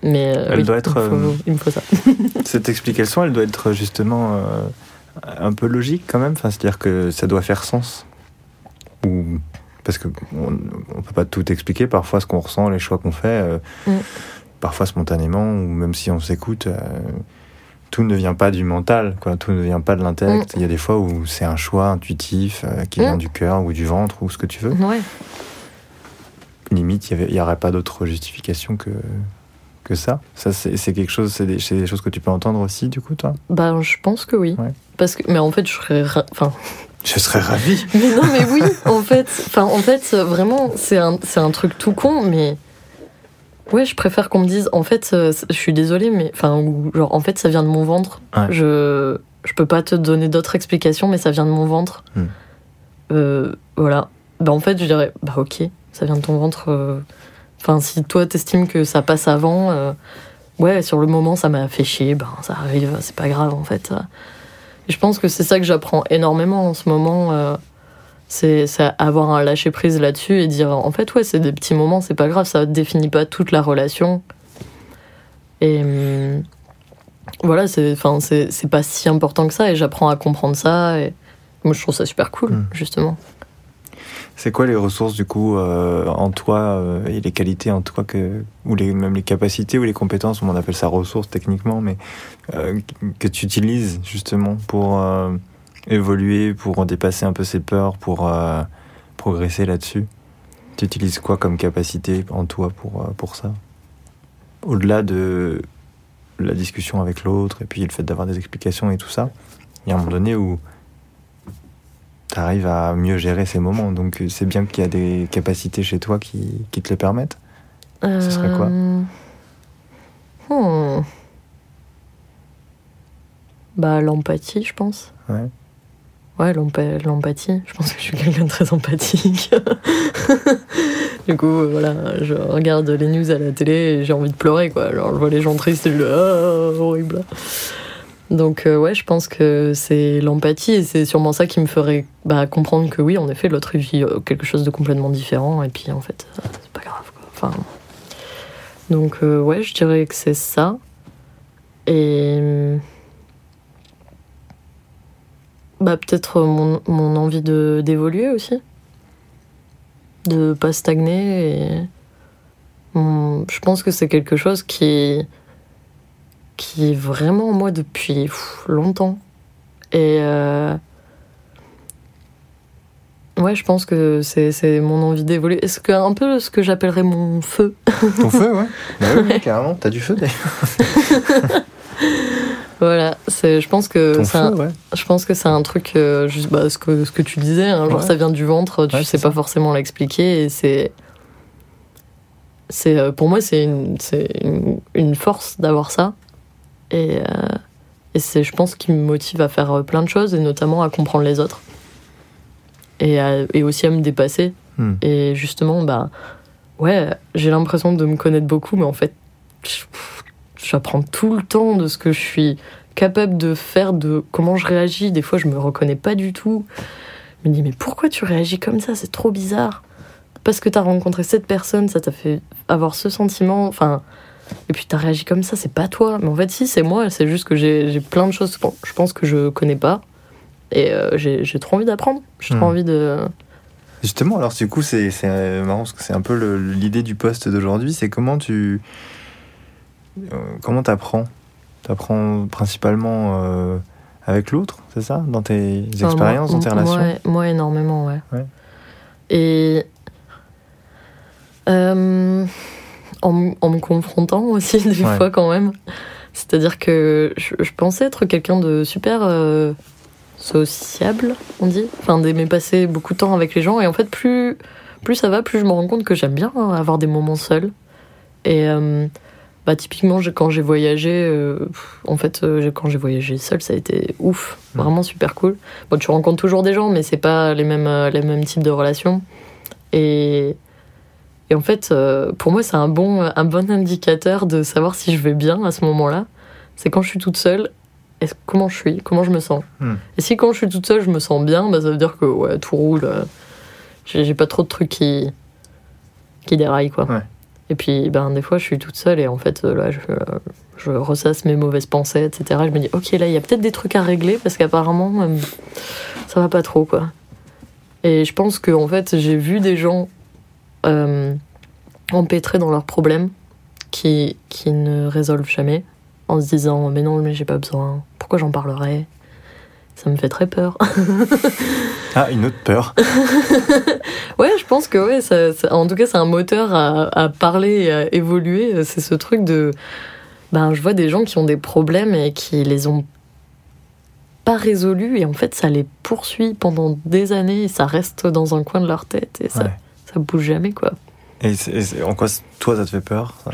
Mais euh, Elle oui, doit être, il, faut- euh, il me faut ça. *laughs* Cette explication, elle doit être justement euh, un peu logique quand même, enfin, c'est-à-dire que ça doit faire sens. Ou parce que on, on peut pas tout expliquer. Parfois, ce qu'on ressent, les choix qu'on fait, euh, Mm. parfois spontanément, ou même si on s'écoute, tout ne vient pas du mental, quoi. Tout ne vient pas de l'intellect. Il y a des fois où c'est un choix intuitif euh, qui Mm. vient du cœur ou du ventre ou ce que tu veux. Ouais. Limite, il n'y aurait pas d'autre justification que que ça. Ça, c'est quelque chose, c'est des, choses que tu peux entendre aussi, du coup, toi? Bah, je pense que oui. Ouais. Parce que, mais en fait, je serais. ra- Enfin, *laughs* Je serais ravi. mais non, mais oui, en fait. Enfin, en fait, vraiment, c'est un, c'est un truc tout con, mais. Ouais, je préfère qu'on me dise, en fait, euh, je suis désolée, mais. Enfin, genre, en fait, ça vient de mon ventre. Ouais. Je. Je peux pas te donner d'autres explications, mais ça vient de mon ventre. Hmm. Euh, voilà. Bah, en fait, je dirais, bah, ok, ça vient de ton ventre. euh. Enfin, si toi, t'estimes que ça passe avant, euh, ouais, sur le moment, ça m'a fait chier, ben, ça arrive, c'est pas grave, en fait. Je pense que c'est ça que j'apprends énormément en ce moment. C'est avoir un lâcher prise là-dessus et dire, en fait, ouais, c'est des petits moments, c'est pas grave, ça définit pas toute la relation. Et. hum, voilà, c'est enfin, c'est c'est pas si important que ça et j'apprends à comprendre ça. Et moi, je trouve ça super cool, Mm. justement. C'est quoi les ressources du coup euh, en toi euh, et les qualités en toi que ou les même les capacités ou les compétences on appelle ça ressources techniquement mais euh, que tu utilises justement pour évoluer pour dépasser un peu ses peurs pour euh, progresser là-dessus tu utilises quoi comme capacité en toi pour euh, pour ça? Au-delà de la discussion avec l'autre et puis le fait d'avoir des explications et tout ça il y a un moment donné où tu arrives à mieux gérer ces moments. Donc euh, c'est bien qu'il y a des capacités chez toi qui, qui te le permettent. Ce serait quoi? Euh, hmm. Bah, l'empathie, je pense. Ouais. Ouais, l'empa- l'empathie. Je pense que je suis quelqu'un de très empathique. *laughs* du coup, voilà, je regarde les news à la télé et j'ai envie de pleurer, quoi. Alors, je vois les gens tristes et je le ah, horrible. Donc, euh, ouais, je pense que c'est l'empathie et c'est sûrement ça qui me ferait bah, comprendre que oui, en effet, l'autre vit euh, quelque chose de complètement différent et puis en fait, euh, c'est pas grave, quoi. Enfin. Donc, ouais, je dirais que c'est ça. Et. Bah, peut-être mon, mon envie de, d'évoluer aussi. De pas stagner. Et... Je pense que c'est quelque chose qui. qui est vraiment en moi depuis pff, longtemps. Et. euh, Ouais, je pense que c'est, c'est mon envie d'évoluer. Est-ce que un peu ce que j'appellerais mon feu? Ton feu, ouais. *laughs* Bah oui, carrément. T'as du feu d'ailleurs. *laughs* Voilà, c'est, je pense que c'est un, ouais. je pense que c'est un truc, euh, juste bah, ce, que, ce que tu disais, hein, genre Ouais. ça vient du ventre, tu Ouais, sais pas ça. forcément l'expliquer et c'est, c'est euh, pour moi c'est une, une, une force d'avoir ça et, euh, et c'est je pense qui me motive à faire plein de choses et notamment à comprendre les autres et, à- et aussi à me dépasser Hmm. et justement bah ouais j'ai l'impression de me connaître beaucoup mais en fait j'apprends tout le temps de ce que je suis capable de faire de comment je réagis des fois je me reconnais pas du tout je me dis mais pourquoi tu réagis comme ça? C'est trop bizarre parce que t'as rencontré cette personne ça t'a fait avoir ce sentiment enfin et puis t'as réagi comme ça c'est pas toi mais en fait si c'est moi c'est juste que j'ai plein de choses je pense que je connais pas et euh, j'ai trop envie d'apprendre j'ai trop Hmm. envie de Justement, alors du coup, c'est euh, marrant parce que c'est un peu l'idée du poste d'aujourd'hui. C'est comment tu. Euh, comment t'apprends? T'apprends principalement euh, avec l'autre, c'est ça? Dans tes Enfin, expériences, moi- dans tes relations? moi, moi, énormément, ouais. Ouais. Et euh, en, me confrontant aussi, *laughs* des Ouais. fois, quand même. C'est-à-dire que je, je pensais être quelqu'un de super euh, sociable, on dit. Enfin, d'aimer passer beaucoup de temps avec les gens. Et en fait, plus, plus ça va, plus je me rends compte que j'aime bien hein, avoir des moments seuls. Et bah, typiquement, quand j'ai voyagé, euh, en fait, euh, quand j'ai voyagé seul, ça a été ouf, Mm. vraiment super cool. Bon, tu rencontres toujours des gens, mais c'est pas les mêmes, euh, les mêmes types de relations. Et, et en fait, pour moi, c'est un bon, un bon indicateur de savoir si je vais bien à ce moment-là. C'est quand je suis toute seule, comment je suis, comment je me sens. Mm. Et si quand je suis toute seule, je me sens bien, bah, ça veut dire que ouais, tout roule. J'ai j'ai pas trop de trucs qui, qui déraillent, quoi. Ouais. Et puis, ben, des fois, je suis toute seule et en fait, euh, là, je, ressasse mes mauvaises pensées, etc. Je me dis, ok, là, il y a peut-être des trucs à régler parce qu'apparemment, euh, ça va pas trop, quoi. Et je pense que, en fait, j'ai vu des gens euh, empêtrés dans leurs problèmes qui, qui ne résolvent jamais en se disant, mais non, mais j'ai pas besoin, pourquoi j'en parlerais? Ça me fait très peur. *laughs* Ah, une autre peur. *laughs* Ouais, je pense que ouais, ça, ça- en tout cas, c'est un moteur à, à parler et à évoluer. C'est ce truc de. Ben, je vois des gens qui ont des problèmes et qui les ont pas résolus et en fait, ça les poursuit pendant des années et ça reste dans un coin de leur tête et ça, Ouais. ça bouge jamais, quoi. Et, en quoi toi ça te fait peur ça?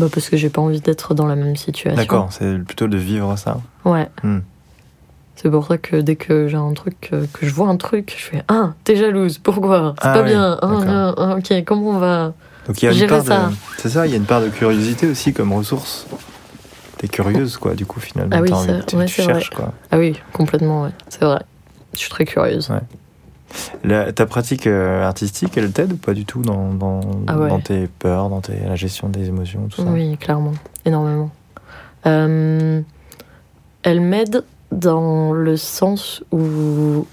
Bah, parce que j'ai pas envie d'être dans la même situation. D'accord, c'est plutôt de vivre ça. Ouais. Hmm. C'est pour ça que dès que j'ai un truc, euh, que je vois un truc, je fais Ah, t'es jalouse, pourquoi? C'est Ah pas oui, bien. Ah, ah, ok, comment on va. Donc il y a une Gérer part ça? de. C'est ça, il y a une part de curiosité aussi comme ressource. T'es curieuse quoi, du coup finalement. Ah oui, tu, ouais, c'est vrai. cherches quoi. Ah oui, complètement, ouais. C'est vrai. Je suis très curieuse. La- ta pratique euh, artistique, elle t'aide ou pas du tout dans, dans, Ah ouais. dans tes peurs, dans tes, la gestion des émotions, tout ça? Oui, clairement, énormément. Euh, elle m'aide dans le sens où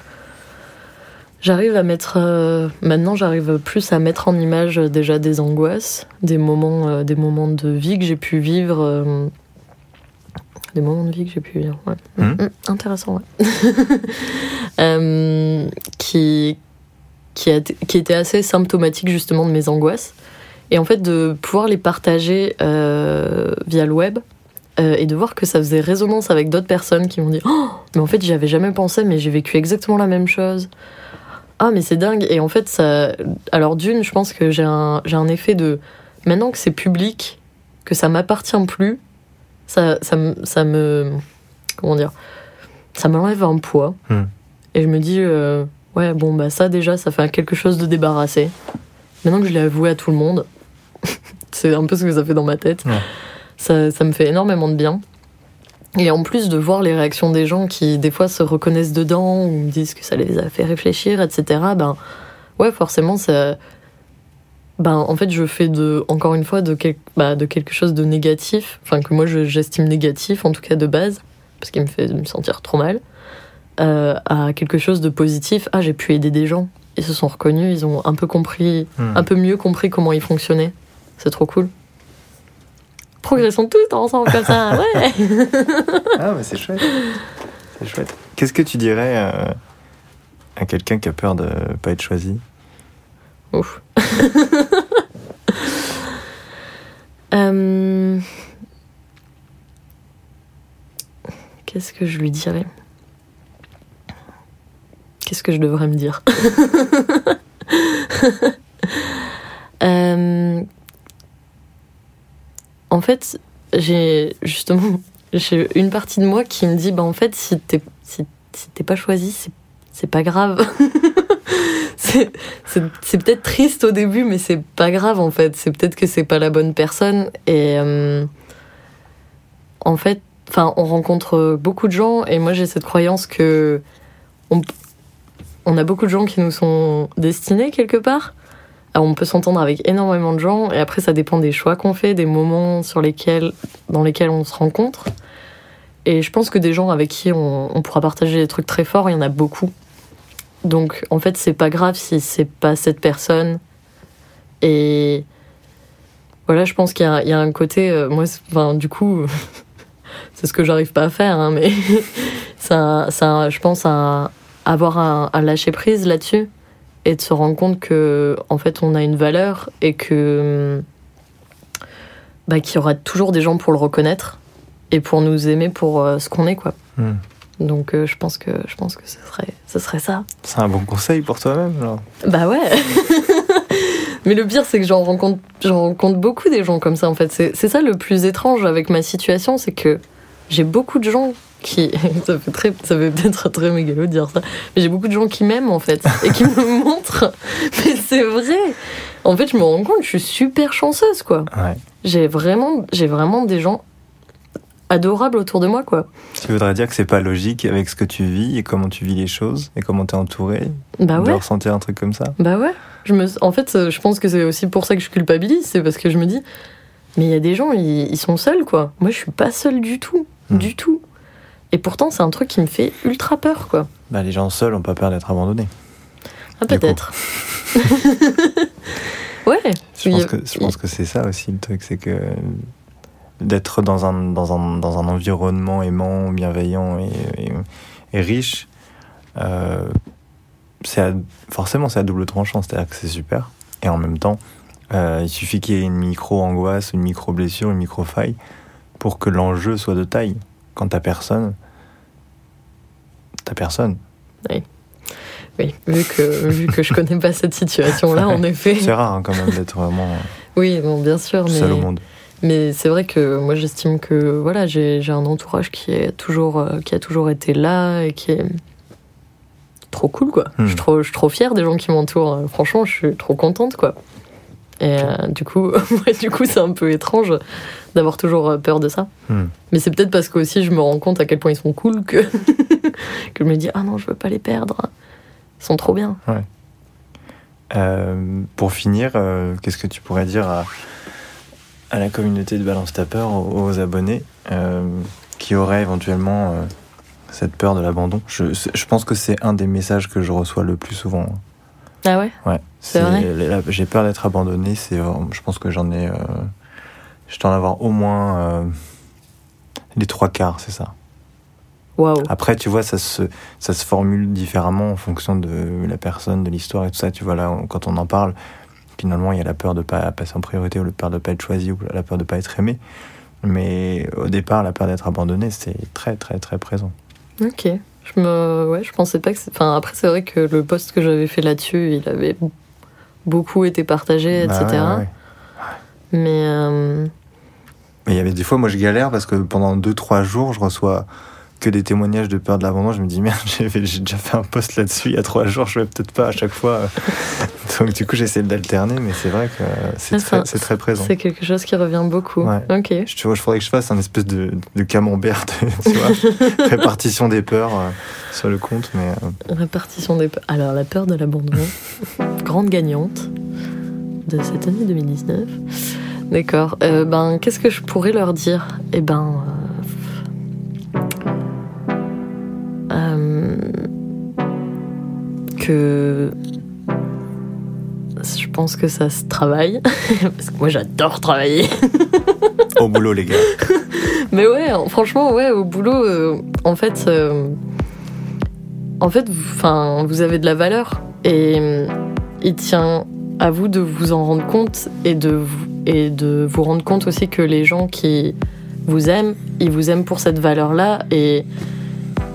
j'arrive à mettre. euh, maintenant, j'arrive plus à mettre en image déjà des angoisses, des moments, euh, des moments de vie que j'ai pu vivre. euh, des moments de vie que j'ai pu vivre, ouais. Mhm. Mm, intéressant, ouais. *laughs* Qui, qui, a- qui était assez symptomatique justement de mes angoisses. Et en fait, de pouvoir les partager via le web euh, et de voir que ça faisait résonance avec d'autres personnes qui m'ont dit Oh, mais en fait, j'y avais jamais pensé, mais j'ai vécu exactement la même chose. Ah, mais c'est dingue. Et en fait, ça. Alors, d'une, je pense que j'ai un, j'ai un effet de. Maintenant que c'est public, que ça m'appartient plus, ça, ça, me- ça me. Comment dire Ça m'enlève un poids. Hmm. Et je me dis euh, Ouais, bon, bah, ça déjà, ça fait quelque chose de débarrassé. Maintenant que je l'ai avoué à tout le monde, *laughs* c'est un peu ce que ça fait dans ma tête. Ouais. Ça, ça me fait énormément de bien. Et en plus de voir les réactions des gens qui, des fois, se reconnaissent dedans ou me disent que ça les a fait réfléchir, etc., ben, ouais, forcément, ça. Ben, en fait, je fais de, encore une fois de, quel- bah, de quelque chose de négatif, enfin, que moi je- j'estime négatif, en tout cas de base, parce qu'il me fait me sentir trop mal, euh, à quelque chose de positif. Ah, j'ai pu aider des gens. Ils se sont reconnus, ils ont un peu compris, Hmm. un peu mieux compris comment ils fonctionnaient. C'est trop cool. Progressons tous ensemble comme ça, *laughs* ouais. Ah, mais c'est chouette. C'est chouette. Qu'est-ce que tu dirais euh, à quelqu'un qui a peur de pas être choisi? Ouf. *laughs* Euh, Qu'est-ce que je lui dirais? Qu'est-ce que je devrais me dire? *laughs* Euh, En fait, j'ai justement *laughs* j'ai une partie de moi qui me dit bah en fait si t'es si, t'es pas choisi c'est pas grave. *laughs* c'est peut-être triste au début mais c'est pas grave en fait. C'est peut-être que c'est pas la bonne personne et euh, en fait enfin on rencontre beaucoup de gens et moi j'ai cette croyance que on, on a beaucoup de gens qui nous sont destinés quelque part. On peut s'entendre avec énormément de gens et après ça dépend des choix qu'on fait, des moments sur lesquels, dans lesquels on se rencontre. Et je pense que des gens avec qui on, pourra partager des trucs très forts, il y en a beaucoup. Donc en fait c'est pas grave si c'est pas cette personne. Et voilà, je pense qu'il y, a- un côté, euh, moi, enfin, du coup, *laughs* c'est ce que j'arrive pas à faire, hein, mais *laughs* ça, ça, je pense à avoir un lâcher prise là-dessus et de se rendre compte que en fait on a une valeur et que bah, qu'il y aura toujours des gens pour le reconnaître et pour nous aimer pour euh, ce qu'on est quoi. Hmm. Donc euh, je pense que je pense que ce serait ce serait ça. C'est un bon conseil pour toi-même, alors. Bah ouais. *laughs* Mais le pire, c'est que j'en rencontre, j'en rencontre beaucoup des gens comme ça, en fait. C'est ça le plus étrange avec ma situation, c'est que j'ai beaucoup de gens qui. *laughs* Ça fait, très, ça fait peut-être très mégalo de dire ça, mais j'ai beaucoup de gens qui m'aiment, en fait, et qui me *laughs* montrent. Mais c'est vrai. En fait, je me rends compte, je suis super chanceuse, quoi. Ouais. J'ai vraiment, j'ai vraiment des gens adorables autour de moi, quoi. Tu voudrais dire que c'est pas logique avec ce que tu vis et comment tu vis les choses et comment t'es entouré Bah de ouais. ressentir un truc comme ça. Bah ouais. Je me, en fait, euh, je pense que c'est aussi pour ça que je culpabilise. C'est parce que je me dis, mais il y a des gens, ils, ils sont seuls, quoi. Moi, je suis pas seule du tout. Hmm. Du tout. Et pourtant, c'est un truc qui me fait ultra peur, quoi. Bah, les gens seuls ont pas peur d'être abandonnés. Ah, peut-être. *laughs* ouais. Je pense que, je pense que c'est ça aussi le truc, c'est que d'être dans un, dans, un, dans un environnement aimant, bienveillant et, et, et riche, euh, à- forcément c'est à double tranchant, c'est-à-dire que c'est super. Et en même temps, euh, il suffit qu'il y ait une micro-angoisse, une micro-blessure, une micro-faille pour que l'enjeu soit de taille. Quand t'as personne, t'as personne. Oui, vu que, vu que je connais pas cette situation-là, en effet. C'est rare hein, quand même d'être vraiment Oui, bon, bien sûr. Mais... seul au monde. Mais c'est vrai que moi j'estime que voilà j'ai un entourage qui est toujours euh, qui a toujours été là et qui est trop cool quoi. Hmm. Je suis trop je suis trop fière des gens qui m'entourent. Euh, Franchement, je suis trop contente quoi. Et euh, du coup *laughs* ouais, du coup c'est un peu étrange d'avoir toujours euh, peur de ça. Hmm. Mais c'est peut-être parce que aussi je me rends compte à quel point ils sont cool que *laughs* que je me dis ah non je veux pas les perdre. Ils sont trop bien. Euh, pour finir, euh, qu'est-ce que tu pourrais dire à, à la communauté de Balance ta peur, aux, aux abonnés qui auraient éventuellement cette peur de l'abandon? Je, je pense que c'est un des messages que je reçois le plus souvent. Ah ouais? Ouais, C'est vrai? J'ai peur d'être abandonné. C'est, vraiment- je pense que j'en ai, euh, je dois en avoir au moins euh, les trois quarts, c'est ça. Waouh. Après, tu vois, ça se, ça se formule différemment en fonction de la personne, de l'histoire et tout ça. Tu vois, là, on- quand on en parle, finalement, il y a la peur de pas passer en priorité ou la peur de pas être choisi ou la peur de pas être aimé. Mais au départ, la peur d'être abandonné, c'est très, très, très présent. Ok. Je me, ouais, je pensais pas que. Enfin, après, c'est vrai que le post que j'avais fait là-dessus, il avait beaucoup été partagé, Bah etc. ouais. Mais euh, Mais il y avait des fois, moi, je galère parce que pendant 2-3 jours, je reçois que des témoignages de peur de l'abandon. Je me dis, merde, *laughs* j'ai déjà fait un post là-dessus il y a 3 jours, je vais peut-être pas à chaque fois. *laughs* Donc, du coup, j'essaie d'alterner, mais c'est vrai que c'est très, présent. c'est quelque chose qui revient beaucoup. Ouais. Ok. Je, tu vois, je faudrait que je fasse un espèce de, de camembert, de, *laughs* tu vois, répartition des peurs euh, sur le compte, mais euh, Répartition des peurs. Alors, la peur de l'abandon, grande gagnante de cette année 2019. D'accord. Euh, ben, qu'est-ce que je pourrais leur dire? Eh ben. Euh, que. Je pense que ça se travaille. *laughs* Parce que moi, j'adore travailler. *laughs* au boulot, les gars. Mais ouais, franchement, ouais, au boulot, euh, en fait, euh, en fait, enfin, vous avez de la valeur et euh, il tient à vous de vous en rendre compte et de vous, et de vous rendre compte aussi que les gens qui vous aiment, ils vous aiment pour cette valeur-là et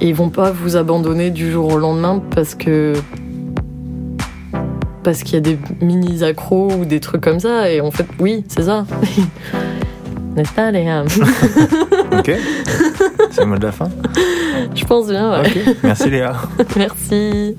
ils vont pas vous abandonner du jour au lendemain parce que parce qu'il y a des mini accros ou des trucs comme ça. Et en fait, oui, c'est ça. *laughs* N'est-ce pas, Léa *laughs* Ok. C'est le mot de la fin? Je pense bien, ouais. Ok. Merci Léa. *laughs* Merci.